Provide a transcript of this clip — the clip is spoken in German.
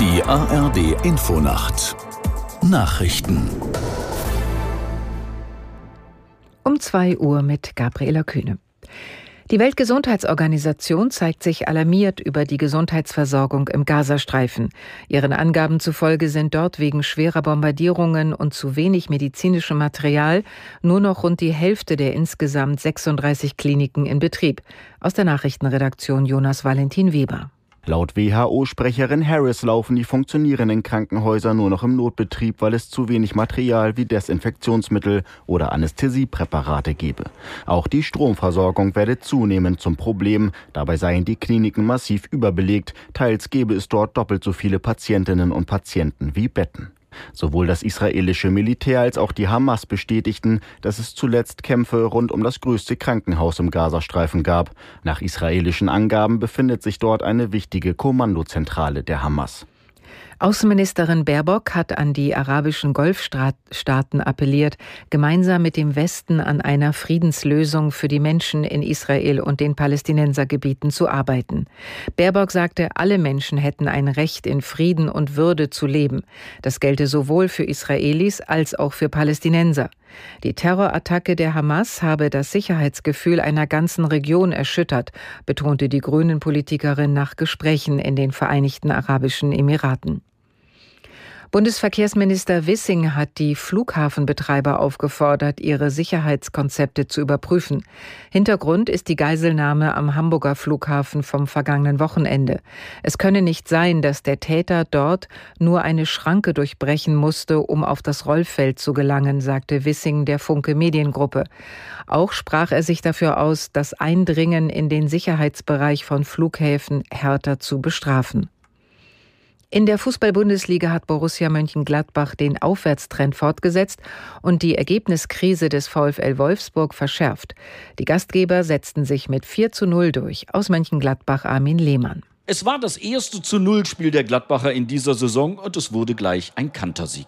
ARD Infonacht Nachrichten um 2 Uhr mit Gabriela Kühne. Die Weltgesundheitsorganisation zeigt sich alarmiert über die Gesundheitsversorgung im Gazastreifen. Ihren Angaben zufolge sind dort wegen schwerer Bombardierungen und zu wenig medizinischem Material nur noch rund die Hälfte der insgesamt 36 Kliniken in Betrieb. Aus der Nachrichtenredaktion Jonas Valentin Weber. Laut WHO-Sprecherin Harris laufen die funktionierenden Krankenhäuser nur noch im Notbetrieb, weil es zu wenig Material wie Desinfektionsmittel oder Anästhesiepräparate gebe. Auch die Stromversorgung werde zunehmend zum Problem. Dabei seien die Kliniken massiv überbelegt. Teils gebe es dort doppelt so viele Patientinnen und Patienten wie Betten. Sowohl das israelische Militär als auch die Hamas bestätigten, dass es zuletzt Kämpfe rund um das größte Krankenhaus im Gazastreifen gab. Nach israelischen Angaben befindet sich dort eine wichtige Kommandozentrale der Hamas. Außenministerin Baerbock hat an die arabischen Golfstaaten appelliert, gemeinsam mit dem Westen an einer Friedenslösung für die Menschen in Israel und den Palästinensergebieten zu arbeiten. Baerbock sagte, alle Menschen hätten ein Recht, in Frieden und Würde zu leben. Das gelte sowohl für Israelis als auch für Palästinenser. Die Terrorattacke der Hamas habe das Sicherheitsgefühl einer ganzen Region erschüttert, betonte die Grünen-Politikerin nach Gesprächen in den Vereinigten Arabischen Emiraten. Bundesverkehrsminister Wissing hat die Flughafenbetreiber aufgefordert, ihre Sicherheitskonzepte zu überprüfen. Hintergrund ist die Geiselnahme am Hamburger Flughafen vom vergangenen Wochenende. Es könne nicht sein, dass der Täter dort nur eine Schranke durchbrechen musste, um auf das Rollfeld zu gelangen, sagte Wissing der Funke Mediengruppe. Auch sprach er sich dafür aus, das Eindringen in den Sicherheitsbereich von Flughäfen härter zu bestrafen. In der Fußball-Bundesliga hat Borussia Mönchengladbach den Aufwärtstrend fortgesetzt und die Ergebniskrise des VfL Wolfsburg verschärft. Die Gastgeber setzten sich mit 4 zu 0 durch. Aus Mönchengladbach Armin Lehmann. Es war das erste zu Null Spiel der Gladbacher in dieser Saison und es wurde gleich ein Kantersieg.